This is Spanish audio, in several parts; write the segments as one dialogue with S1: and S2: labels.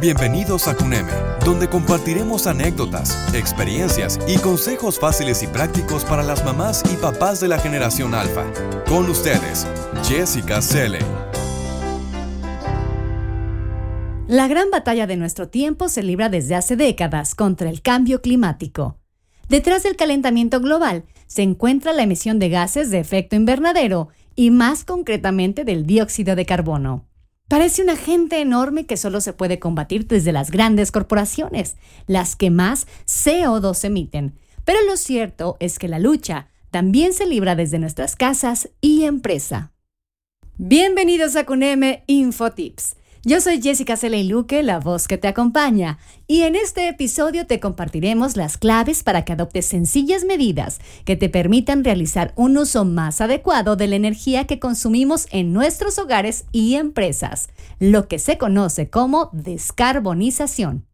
S1: Bienvenidos a CUNEME, donde compartiremos anécdotas, experiencias y consejos fáciles y prácticos para las mamás y papás de la generación alfa. Con ustedes, Jessica Selle.
S2: La gran batalla de nuestro tiempo se libra desde hace décadas contra el cambio climático. Detrás del calentamiento global se encuentra la emisión de gases de efecto invernadero y más concretamente del dióxido de carbono. Parece un agente enorme que solo se puede combatir desde las grandes corporaciones, las que más CO2 emiten. Pero lo cierto es que la lucha también se libra desde nuestras casas y empresa. Bienvenidos a CUNEME Infotips yo soy Jessica Celey Luque, la voz que te acompaña, y en este episodio te compartiremos las claves para que adoptes sencillas medidas que te permitan realizar un uso más adecuado de la energía que consumimos en nuestros hogares y empresas, lo que se conoce como descarbonización.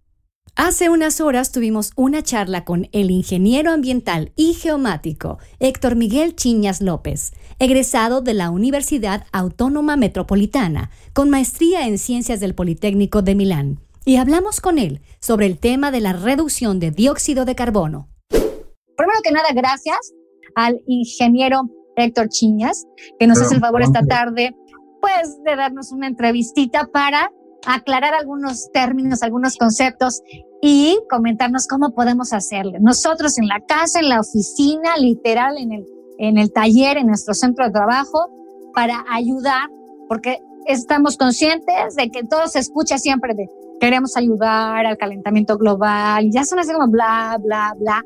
S2: Hace unas horas tuvimos una charla con el ingeniero ambiental y geomático Héctor Miguel Chiñas López, egresado de la Universidad Autónoma Metropolitana, con maestría en Ciencias del Politécnico de Milán. Y hablamos con él sobre el tema de la reducción de dióxido de carbono.
S3: Primero que nada, gracias al ingeniero Héctor Chiñas, que nos hace el favor esta tarde, pues, de darnos una entrevistita para aclarar algunos términos, algunos conceptos y comentarnos cómo podemos hacerlo. Nosotros en la casa, en la oficina, literal, en el, en el taller, en nuestro centro de trabajo, para ayudar, porque estamos conscientes de que todo se escucha siempre de queremos ayudar al calentamiento global, ya son así como bla, bla, bla,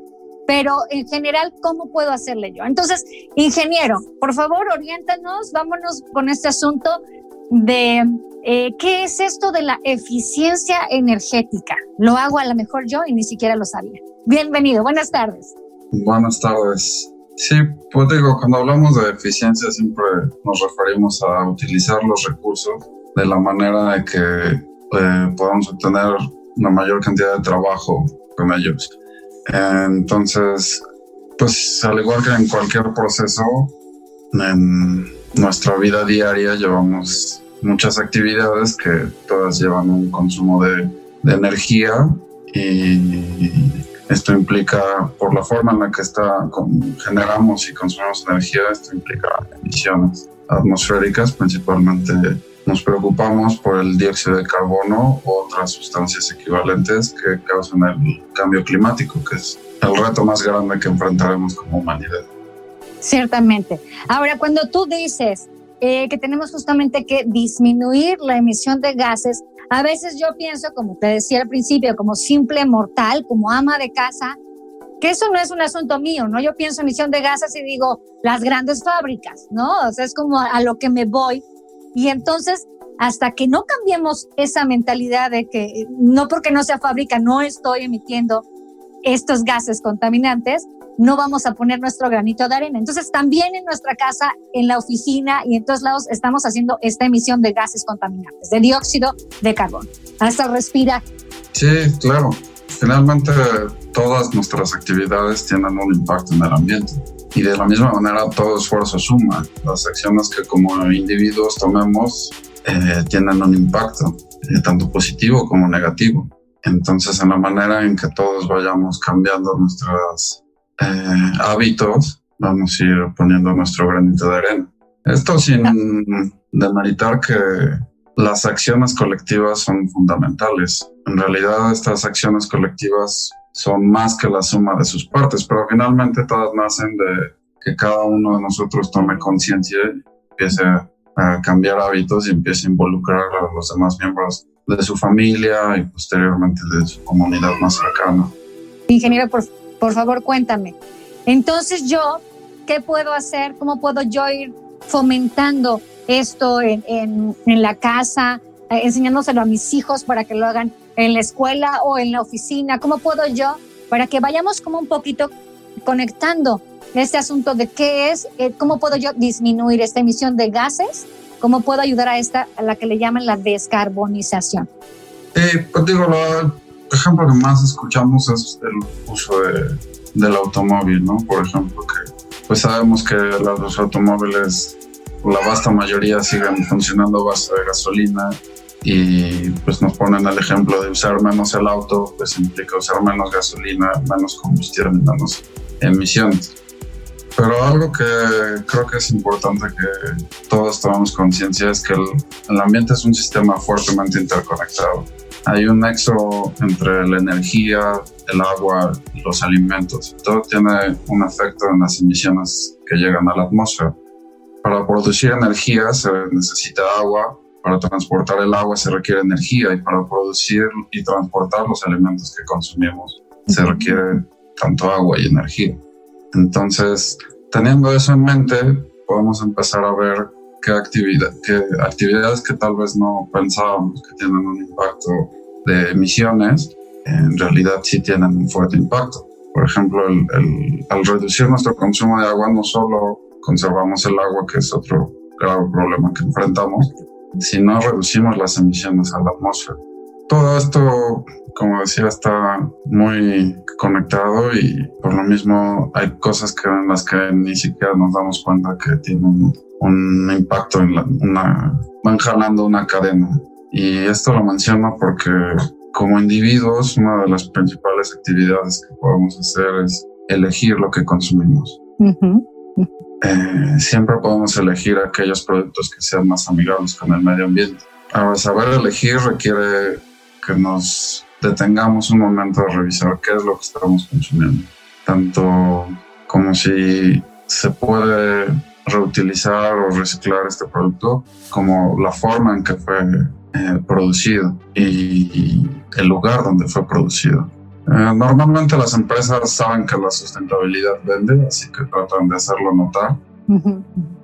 S3: pero en general, ¿cómo puedo hacerle yo? Entonces, ingeniero, por favor, oriéntanos, vámonos con este asunto de eh, ¿Qué es esto de la eficiencia energética? Lo hago a lo mejor yo y ni siquiera lo sabía. Bienvenido, buenas tardes.
S4: Buenas tardes. Sí, pues digo, cuando hablamos de eficiencia siempre nos referimos a utilizar los recursos de la manera de que eh, podamos obtener una mayor cantidad de trabajo con ellos. Entonces, pues al igual que en cualquier proceso, en nuestra vida diaria llevamos muchas actividades que todas llevan un consumo de, energía y esto implica, por la forma en la que está, generamos y consumimos energía, esto implica emisiones atmosféricas, principalmente nos preocupamos por el dióxido de carbono u otras sustancias equivalentes que causan el cambio climático, que es el reto más grande que enfrentaremos como humanidad.
S3: Ciertamente. Ahora, cuando tú dices eh, que tenemos justamente que disminuir la emisión de gases. A veces yo pienso, como te decía al principio, como simple mortal, como ama de casa, que eso no es un asunto mío, ¿no? Yo pienso en emisión de gases y digo, las grandes fábricas, ¿no? O sea, es como a lo que me voy. Y entonces, hasta que no cambiemos esa mentalidad de que no porque no sea fábrica, no estoy emitiendo estos gases contaminantes, no vamos a poner nuestro granito de arena. Entonces, también en nuestra casa, en la oficina y en todos lados estamos haciendo esta emisión de gases contaminantes, de dióxido de carbono. Hasta respirar.
S4: Sí, claro. Finalmente, todas nuestras actividades tienen un impacto en el ambiente. Y de la misma manera, todo esfuerzo suma. Las acciones que como individuos tomemos eh, tienen un impacto, eh, tanto positivo como negativo. Entonces, en la manera en que todos vayamos cambiando nuestras eh, hábitos, vamos a ir poniendo nuestro granito de arena. Esto sin demeritar que las acciones colectivas son fundamentales. En realidad estas acciones colectivas son más que la suma de sus partes, pero finalmente todas nacen de que cada uno de nosotros tome conciencia y empiece a cambiar hábitos y empiece a involucrar a los demás miembros de su familia y posteriormente de su comunidad más cercana.
S3: Ingeniero, por por favor, cuéntame. Entonces yo, ¿qué puedo hacer? ¿Cómo puedo yo ir fomentando esto en, en, la casa, eh, enseñándoselo a mis hijos para que lo hagan en la escuela o en la oficina? ¿Cómo puedo yo, para que vayamos como un poquito conectando este asunto de qué es, eh, cómo puedo yo disminuir esta emisión de gases? ¿Cómo puedo ayudar a esta, a la que le llaman la descarbonización?
S4: Eh, pues digo, lo, ejemplo que más escuchamos es el uso del automóvil, ¿no? Por ejemplo, que pues sabemos que los automóviles, la vasta mayoría siguen funcionando a base de gasolina y pues nos ponen el ejemplo de usar menos el auto, pues implica usar menos gasolina, menos combustible, menos emisiones. Pero algo que creo que es importante que todos tomemos conciencia es que el, el, ambiente es un sistema fuertemente interconectado. Hay un nexo entre la energía, el agua y los alimentos. Todo tiene un efecto en las emisiones que llegan a la atmósfera. Para producir energía se necesita agua, para transportar el agua se requiere energía y para producir y transportar los alimentos que consumimos se requiere tanto agua y energía. Entonces, teniendo eso en mente, podemos empezar a ver qué, actividad, qué actividades que tal vez no pensábamos que tienen un impacto de emisiones, en realidad sí tienen un fuerte impacto. Por ejemplo, el, al reducir nuestro consumo de agua, no solo conservamos el agua, que es otro grave problema que enfrentamos, si no reducimos las emisiones a la atmósfera. Todo esto, como decía, está muy conectado y por lo mismo hay cosas que en las que ni siquiera nos damos cuenta que tienen un impacto en la, una, van jalando una cadena. Y esto lo menciono porque como individuos, una de las principales actividades que podemos hacer es elegir lo que consumimos. Eh, siempre podemos elegir aquellos productos que sean más amigables con el medio ambiente. Ahora, saber elegir requiere que nos detengamos un momento a revisar qué es lo que estamos consumiendo, tanto como si se puede reutilizar o reciclar este producto, como la forma en que fue eh, producido y el lugar donde fue producido. Eh, normalmente las empresas saben que la sustentabilidad vende, así que tratan de hacerlo notar.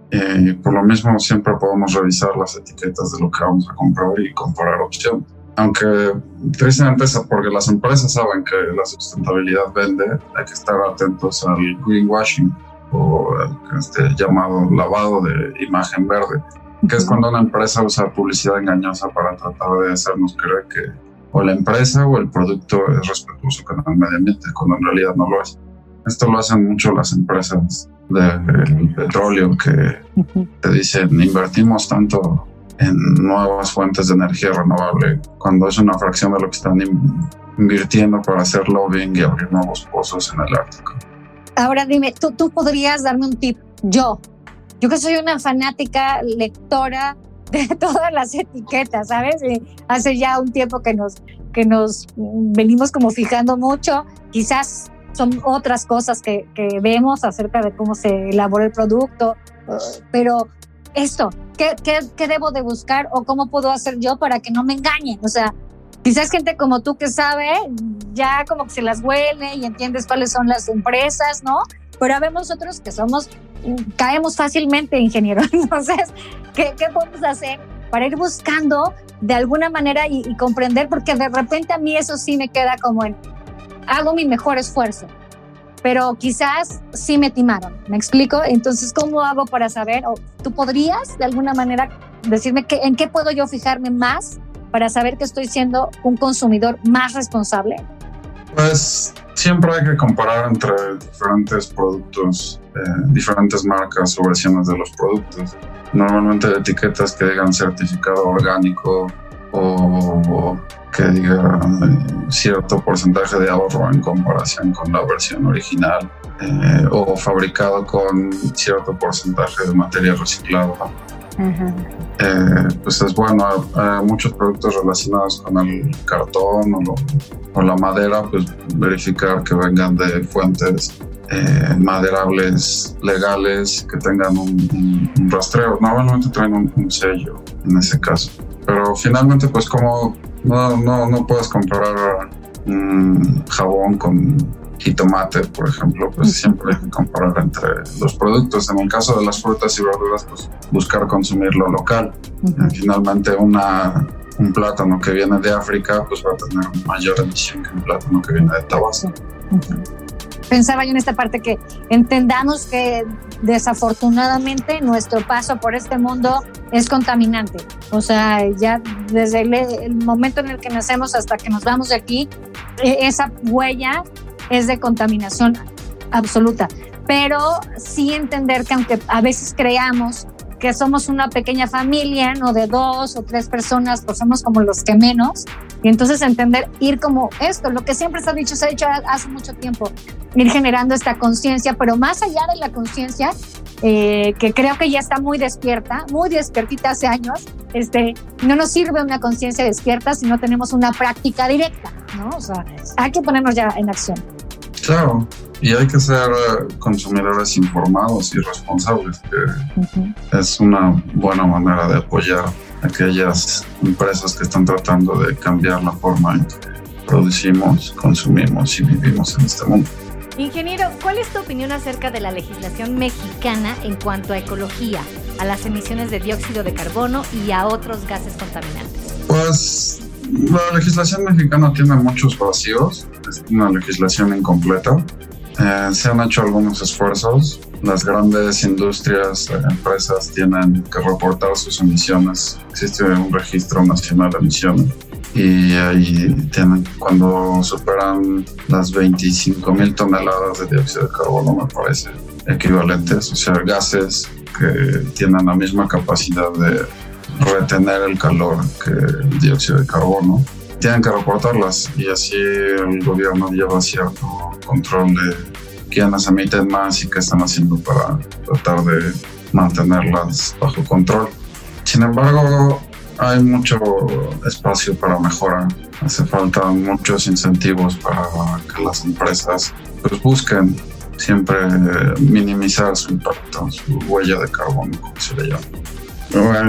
S4: Y por lo mismo siempre podemos revisar las etiquetas de lo que vamos a comprar y comparar opciones. Aunque tristemente es porque las empresas saben que la sustentabilidad vende, hay que estar atentos al greenwashing o el este llamado lavado de imagen verde, que es cuando una empresa usa publicidad engañosa para tratar de hacernos creer que o la empresa o el producto es respetuoso con el medio ambiente, cuando en realidad no lo es. Esto lo hacen mucho las empresas del petróleo que te dicen invertimos tanto en nuevas fuentes de energía renovable cuando es una fracción de lo que están invirtiendo para hacer lobbying y abrir nuevos pozos en el Ártico.
S3: Ahora dime, ¿tú, tú podrías darme un tip, yo, yo que soy una fanática lectora de todas las etiquetas, ¿sabes? hace ya un tiempo que nos, que nos venimos como fijando mucho, quizás son otras cosas que, que vemos acerca de cómo se elabora el producto, uh, pero esto, ¿qué, ¿qué, qué, debo de buscar o cómo puedo hacer yo para que no me engañen? O sea, quizás gente como tú que sabe, ya como que se las huele y entiendes cuáles son las empresas, ¿no? Pero vemos otros que somos caemos fácilmente, ingeniero. Entonces, ¿qué, ¿qué, podemos hacer para ir buscando de alguna manera y, comprender? Porque de repente a mí eso sí me queda como en, hago mi mejor esfuerzo, pero quizás sí me timaron. ¿Me explico? Entonces, ¿cómo hago para saber? ¿O tú podrías de alguna manera decirme que, en qué puedo yo fijarme más para saber que estoy siendo un consumidor más responsable?
S4: Pues siempre hay que comparar entre diferentes productos, eh, diferentes marcas o versiones de los productos. Normalmente etiquetas que digan certificado orgánico o, que digan cierto porcentaje de ahorro en comparación con la versión original eh, o fabricado con cierto porcentaje de reciclada eh, pues es bueno, muchos productos relacionados con el cartón o, la madera, pues verificar que vengan de fuentes eh, maderables legales, que tengan un, rastreo. Normalmente traen un, sello en ese caso. Pero finalmente, pues como no, no, no puedes comprar un jabón con jitomate, por ejemplo, pues siempre hay que comparar entre los productos. En el caso de las frutas y verduras, pues buscar consumirlo local. Finalmente, una, un plátano que viene de África, pues va a tener mayor emisión que un plátano que viene de Tabasco.
S3: Pensaba yo en esta parte que entendamos que desafortunadamente nuestro paso por este mundo es contaminante. O sea, ya desde el, el momento en el que nacemos hasta que nos vamos de aquí, e, esa huella es de contaminación absoluta. Pero sí entender que aunque a veces creamos que somos una pequeña familia, no de dos o tres personas, pues somos como los que menos. Y entonces entender, ir como esto, lo que siempre se ha dicho, se ha dicho hace mucho tiempo, ir generando esta conciencia, pero más allá de la conciencia, eh, que creo que ya está muy despierta, muy despiertita hace años, este, no nos sirve una conciencia despierta si no tenemos una práctica directa, ¿no? O sea, hay que ponernos ya en acción.
S4: Claro, y hay que ser eh, consumidores informados y responsables, que es una buena manera de apoyar a aquellas empresas que están tratando de cambiar la forma en que producimos, consumimos y vivimos en este mundo.
S2: Ingeniero, ¿cuál es tu opinión acerca de la legislación mexicana en cuanto a ecología, a las emisiones de dióxido de carbono y a otros gases contaminantes?
S4: Pues la legislación mexicana tiene muchos vacíos, es una legislación incompleta. Eh, se han hecho algunos esfuerzos. Las grandes industrias, eh, empresas tienen que reportar sus emisiones. Existe un registro nacional de emisiones y ahí tienen, cuando superan las 25 mil toneladas de dióxido de carbono, me parece, equivalentes, o sea, gases que tienen la misma capacidad de retener el calor que el dióxido de carbono, tienen que reportarlas y así el gobierno lleva cierto control de quiénes emiten más y qué están haciendo para tratar de mantenerlas bajo control. Sin embargo, hay mucho espacio para mejorar. Hace falta muchos incentivos para que las empresas pues, busquen siempre minimizar su impacto, su huella de carbono, como se le llama.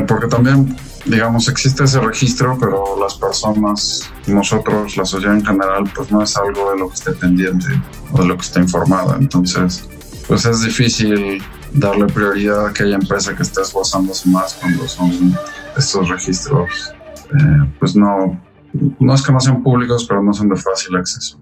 S4: Porque también, digamos, existe ese registro, pero las personas, nosotros, la sociedad en general, pues no es algo de lo que esté pendiente o de lo que esté informada. Entonces, pues es difícil darle prioridad a aquella empresa que esté esforzándose más cuando son estos registros, eh, pues no, no es que no sean públicos, pero no son de fácil acceso.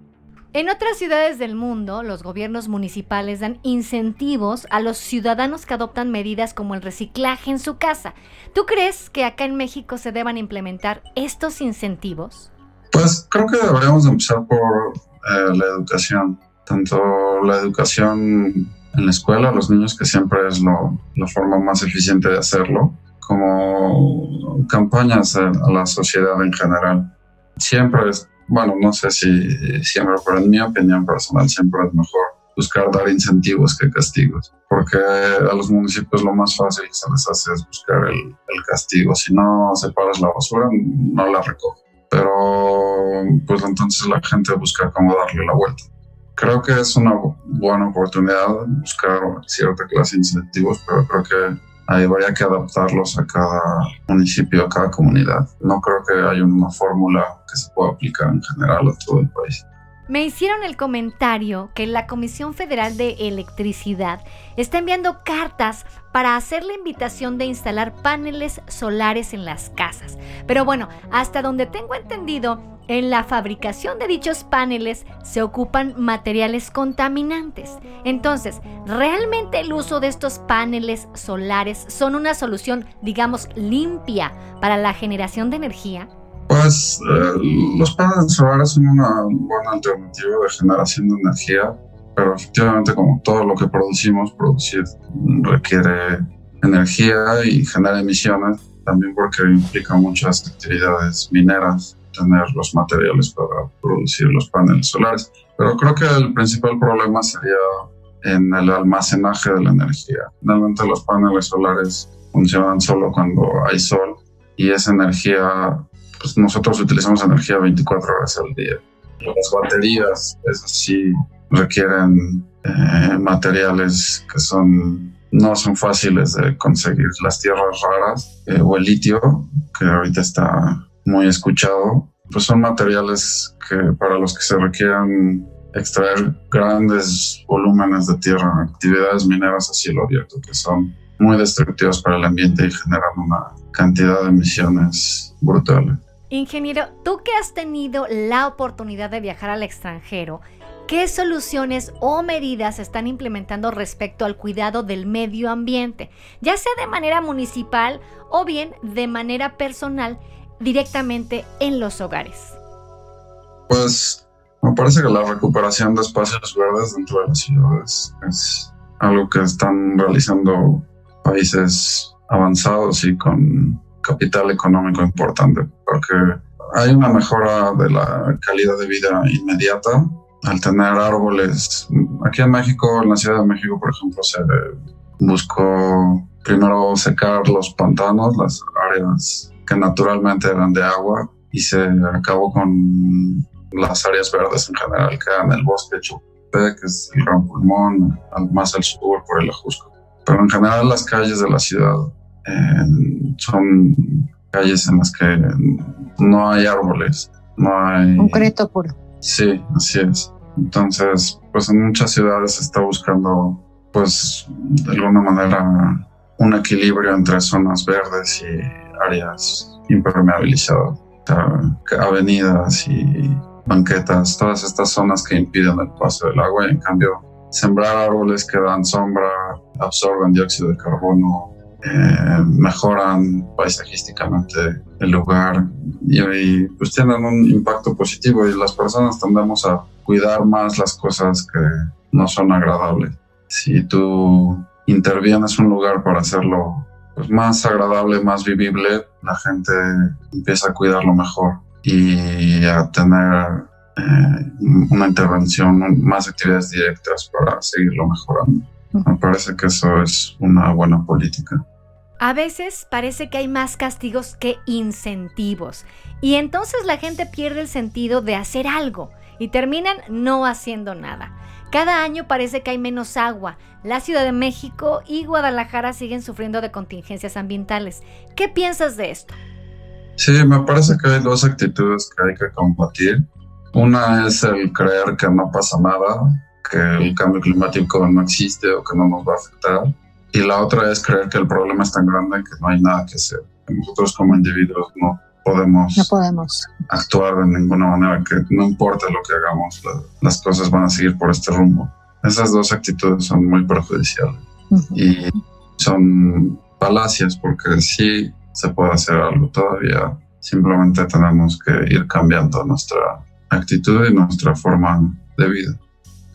S2: En otras ciudades del mundo, los gobiernos municipales dan incentivos a los ciudadanos que adoptan medidas como el reciclaje en su casa. ¿Tú crees que acá en México se deban implementar estos incentivos?
S4: Pues creo que deberíamos empezar por eh, la educación, tanto la educación en la escuela, los niños, que siempre es la forma más eficiente de hacerlo, como campañas a, la sociedad en general. Siempre es, bueno, no sé si siempre, pero en mi opinión personal siempre es mejor buscar dar incentivos que castigos, porque a los municipios lo más fácil que se les hace es buscar el, el castigo. Si no separas la basura, no la recoge. Pero pues entonces la gente busca cómo darle la vuelta. Creo que es una buena oportunidad buscar cierta clase de incentivos, pero creo que habría que adaptarlos a cada municipio, a cada comunidad. No creo que haya una fórmula que se pueda aplicar en general a todo el país.
S2: Me hicieron el comentario que la Comisión Federal de Electricidad está enviando cartas para hacer la invitación de instalar paneles solares en las casas. Pero bueno, hasta donde tengo entendido, en la fabricación de dichos paneles se ocupan materiales contaminantes. Entonces, ¿realmente el uso de estos paneles solares son una solución, digamos, limpia para la generación de energía?
S4: Pues eh, los paneles solares son una buena alternativa de generación de energía, pero efectivamente como todo lo que producimos, producir requiere energía y genera emisiones, también porque implica muchas actividades mineras tener los materiales para producir los paneles solares. Pero creo que el principal problema sería en el almacenaje de la energía. Finalmente los paneles solares funcionan solo cuando hay sol y esa energía, pues nosotros utilizamos energía 24 horas al día. Las baterías, eso sí, requieren eh, materiales que son no son fáciles de conseguir. Las tierras raras eh, o el litio, que ahorita está muy escuchado, pues son materiales que para los que se requieran extraer grandes volúmenes de tierra, actividades mineras a cielo abierto, que son muy destructivas para el ambiente y generan una cantidad de emisiones brutales.
S2: Ingeniero, tú que has tenido la oportunidad de viajar al extranjero, ¿qué soluciones o medidas están implementando respecto al cuidado del medio ambiente, ya sea de manera municipal o bien de manera personal directamente en los hogares?
S4: Pues me parece que la recuperación de espacios verdes dentro de las ciudades es algo que están realizando países avanzados y con capital económico importante, porque hay una mejora de la calidad de vida inmediata al tener árboles. Aquí en México, en la Ciudad de México, por ejemplo, se buscó primero secar los pantanos, las áreas que naturalmente eran de agua, y se acabó con las áreas verdes en general, que eran el bosque Chupé, que es el gran pulmón, más al sur por el Ajusco. Pero en general las calles de la ciudad eh, son calles en las que no hay árboles, no hay...
S3: Concreto puro.
S4: Sí, así es. Entonces, pues en muchas ciudades se está buscando, pues, de alguna manera, un equilibrio entre zonas verdes y áreas impermeabilizadas, avenidas y banquetas, todas estas zonas que impiden el paso del agua y en cambio sembrar árboles que dan sombra, absorben dióxido de carbono, eh, mejoran paisajísticamente el lugar y, pues tienen un impacto positivo y las personas tendemos a cuidar más las cosas que no son agradables. Si tú intervienes un lugar para hacerlo pues, más agradable, más vivible, la gente empieza a cuidarlo mejor y a tener eh, una intervención, más actividades directas para seguirlo mejorando. Me parece que eso es una buena política.
S2: A veces parece que hay más castigos que incentivos y entonces la gente pierde el sentido de hacer algo y terminan no haciendo nada. Cada año parece que hay menos agua. La Ciudad de México y Guadalajara siguen sufriendo de contingencias ambientales. ¿Qué piensas de esto?
S4: Sí, me parece que hay dos actitudes que hay que combatir. Una es el creer que no pasa nada, que el cambio climático no existe o que no nos va a afectar y la otra es creer que el problema es tan grande que no hay nada que hacer. Nosotros como individuos no podemos,
S3: no podemos.
S4: actuar de ninguna manera, que no importa lo que hagamos, las cosas van a seguir por este rumbo. Esas dos actitudes son muy perjudiciales y son falacias porque sí se puede hacer algo todavía. Simplemente tenemos que ir cambiando nuestra actitud y nuestra forma de vida.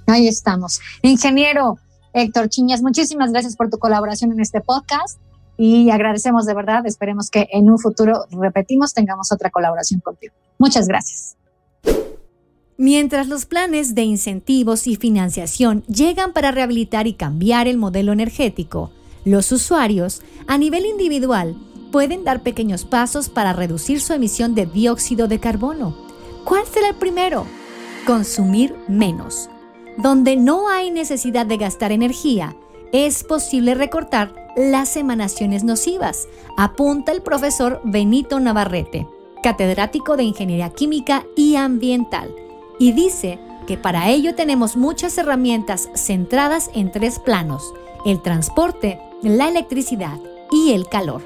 S3: Ahí estamos. Ingeniero, Héctor Chiñas, muchísimas gracias por tu colaboración en este podcast y agradecemos de verdad. Esperemos que en un futuro, repetimos, tengamos otra colaboración contigo. Muchas gracias.
S2: Mientras los planes de incentivos y financiación llegan para rehabilitar y cambiar el modelo energético, los usuarios, a nivel individual, pueden dar pequeños pasos para reducir su emisión de dióxido de carbono. ¿Cuál será el primero? Consumir menos. Donde no hay necesidad de gastar energía, es posible recortar las emanaciones nocivas, apunta el profesor Benito Navarrete, catedrático de Ingeniería Química y Ambiental, y dice que para ello tenemos muchas herramientas centradas en tres planos, el transporte, la electricidad y el calor.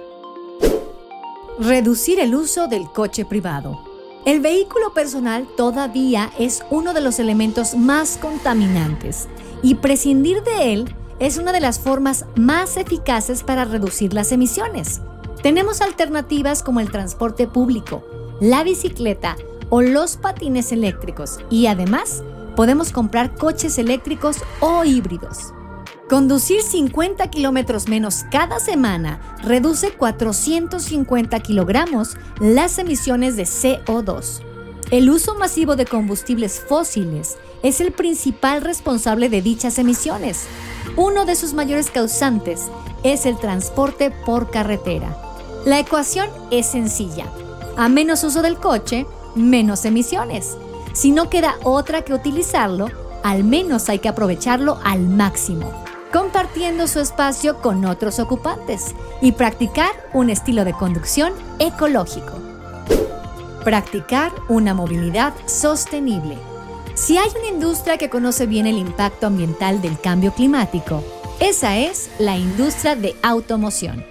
S2: Reducir el uso del coche privado. El vehículo personal todavía es uno de los elementos más contaminantes y prescindir de él es una de las formas más eficaces para reducir las emisiones. Tenemos alternativas como el transporte público, la bicicleta o los patines eléctricos y además podemos comprar coches eléctricos o híbridos. Conducir 50 kilómetros menos cada semana reduce 450 kilogramos las emisiones de CO2. El uso masivo de combustibles fósiles es el principal responsable de dichas emisiones. Uno de sus mayores causantes es el transporte por carretera. La ecuación es sencilla. A menos uso del coche, menos emisiones. Si no queda otra que utilizarlo, al menos hay que aprovecharlo al máximo compartiendo su espacio con otros ocupantes y practicar un estilo de conducción ecológico. Practicar una movilidad sostenible. Si hay una industria que conoce bien el impacto ambiental del cambio climático, esa es la industria de automoción.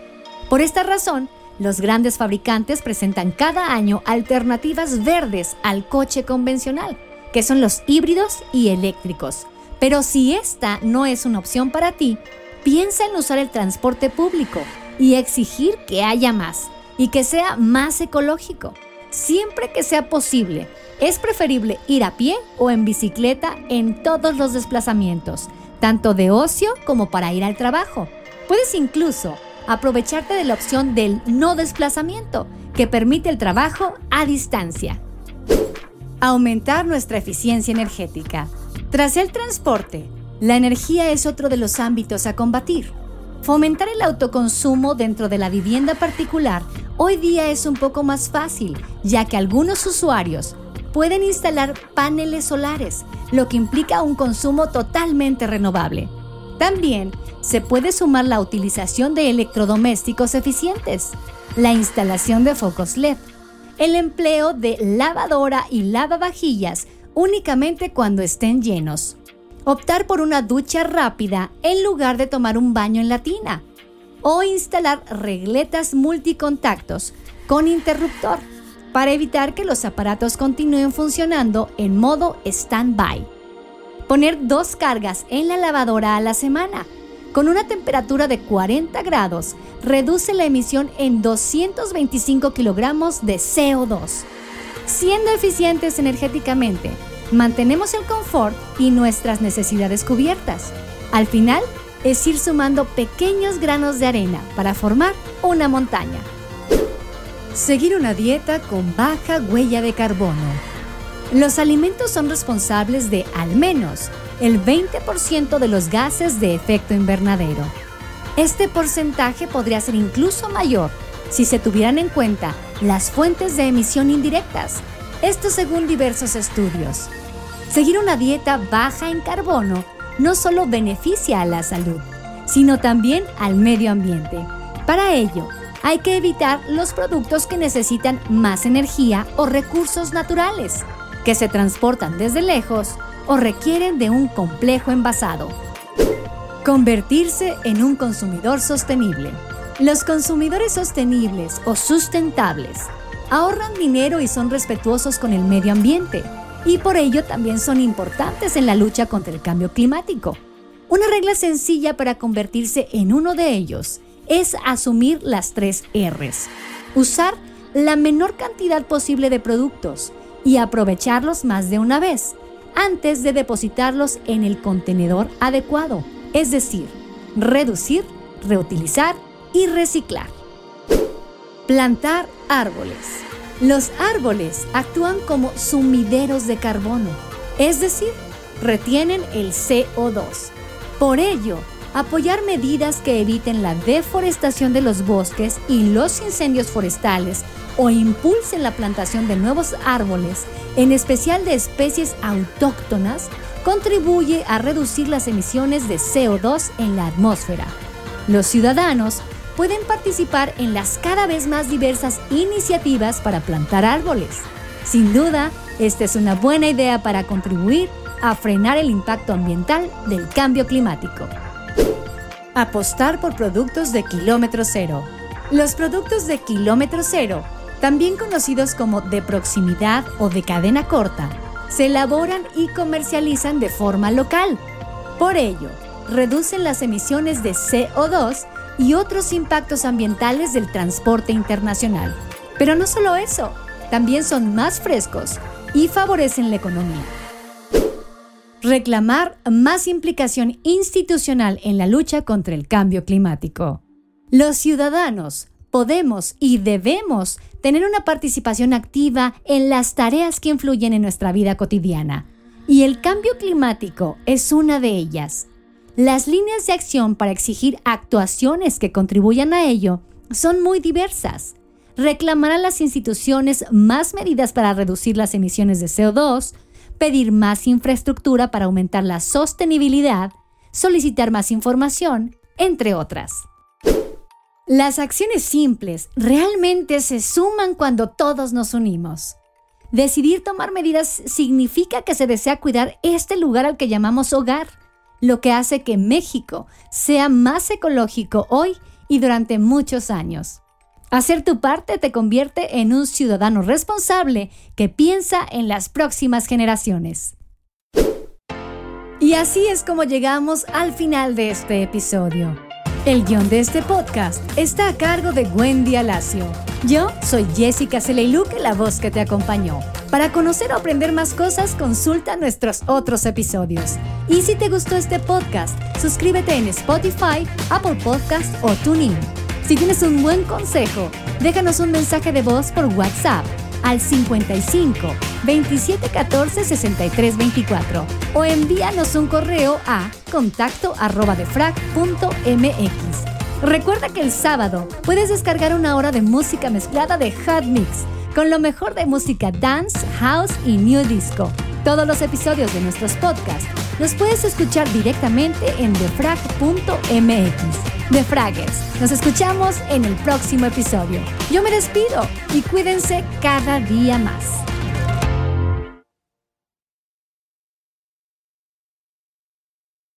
S2: Por esta razón, los grandes fabricantes presentan cada año alternativas verdes al coche convencional, que son los híbridos y eléctricos, pero si esta no es una opción para ti, piensa en usar el transporte público y exigir que haya más y que sea más ecológico. Siempre que sea posible, es preferible ir a pie o en bicicleta en todos los desplazamientos, tanto de ocio como para ir al trabajo. Puedes incluso aprovecharte de la opción del no desplazamiento, que permite el trabajo a distancia. Aumentar nuestra eficiencia energética. Tras el transporte, la energía es otro de los ámbitos a combatir. Fomentar el autoconsumo dentro de la vivienda particular hoy día es un poco más fácil, ya que algunos usuarios pueden instalar paneles solares, lo que implica un consumo totalmente renovable. También se puede sumar la utilización de electrodomésticos eficientes, la instalación de focos LED, el empleo de lavadora y lavavajillas únicamente cuando estén llenos, optar por una ducha rápida en lugar de tomar un baño en la tina, o instalar regletas multicontactos con interruptor para evitar que los aparatos continúen funcionando en modo stand-by. Poner dos cargas en la lavadora a la semana con una temperatura de 40 grados reduce la emisión en 225 kilogramos de CO2. Siendo eficientes energéticamente, mantenemos el confort y nuestras necesidades cubiertas. Al final, es ir sumando pequeños granos de arena para formar una montaña. Seguir una dieta con baja huella de carbono. Los alimentos son responsables de al menos el 20% de los gases de efecto invernadero. Este porcentaje podría ser incluso mayor si se tuvieran en cuenta las fuentes de emisión indirectas, esto según diversos estudios. Seguir una dieta baja en carbono no solo beneficia a la salud, sino también al medio ambiente. Para ello, hay que evitar los productos que necesitan más energía o recursos naturales, que se transportan desde lejos o requieren de un complejo envasado. Convertirse en un consumidor sostenible. Los consumidores sostenibles o sustentables ahorran dinero y son respetuosos con el medio ambiente y por ello también son importantes en la lucha contra el cambio climático. Una regla sencilla para convertirse en uno de ellos es asumir las tres Rs. Usar la menor cantidad posible de productos y aprovecharlos más de una vez antes de depositarlos en el contenedor adecuado, es decir, reducir, reutilizar y reciclar. Plantar árboles. Los árboles actúan como sumideros de carbono, es decir, retienen el CO2. Por ello, apoyar medidas que eviten la deforestación de los bosques y los incendios forestales o impulsen la plantación de nuevos árboles, en especial de especies autóctonas, contribuye a reducir las emisiones de CO2 en la atmósfera. Los ciudadanos pueden participar en las cada vez más diversas iniciativas para plantar árboles. Sin duda, esta es una buena idea para contribuir a frenar el impacto ambiental del cambio climático. Apostar por productos de kilómetro cero. Los productos de kilómetro cero también conocidos como de proximidad o de cadena corta, se elaboran y comercializan de forma local. Por ello, reducen las emisiones de CO2 y otros impactos ambientales del transporte internacional. Pero no solo eso, también son más frescos y favorecen la economía. Reclamar más implicación institucional en la lucha contra el cambio climático. Los ciudadanos podemos y debemos tener una participación activa en las tareas que influyen en nuestra vida cotidiana. Y el cambio climático es una de ellas. Las líneas de acción para exigir actuaciones que contribuyan a ello son muy diversas. Reclamar a las instituciones más medidas para reducir las emisiones de CO2, pedir más infraestructura para aumentar la sostenibilidad, solicitar más información, entre otras. Las acciones simples realmente se suman cuando todos nos unimos. Decidir tomar medidas significa que se desea cuidar este lugar al que llamamos hogar, lo que hace que México sea más ecológico hoy y durante muchos años. Hacer tu parte te convierte en un ciudadano responsable que piensa en las próximas generaciones. Y así es como llegamos al final de este episodio. El guion de este podcast está a cargo de Wendy Alacio. Yo soy Jessica Celeiluque, la voz que te acompañó. Para conocer o aprender más cosas, consulta nuestros otros episodios. Y si te gustó este podcast, suscríbete en Spotify, Apple Podcast o TuneIn. Si tienes un buen consejo, déjanos un mensaje de voz por WhatsApp al 55 27 14 63 24 o envíanos un correo a contacto arroba Recuerda que el sábado puedes descargar una hora de música mezclada de Hot Mix con lo mejor de música dance, house y new disco. Todos los episodios de nuestros podcasts los puedes escuchar directamente en defrag.mx. The Fraggers. Nos escuchamos en el próximo episodio. Yo me despido y cuídense cada día más.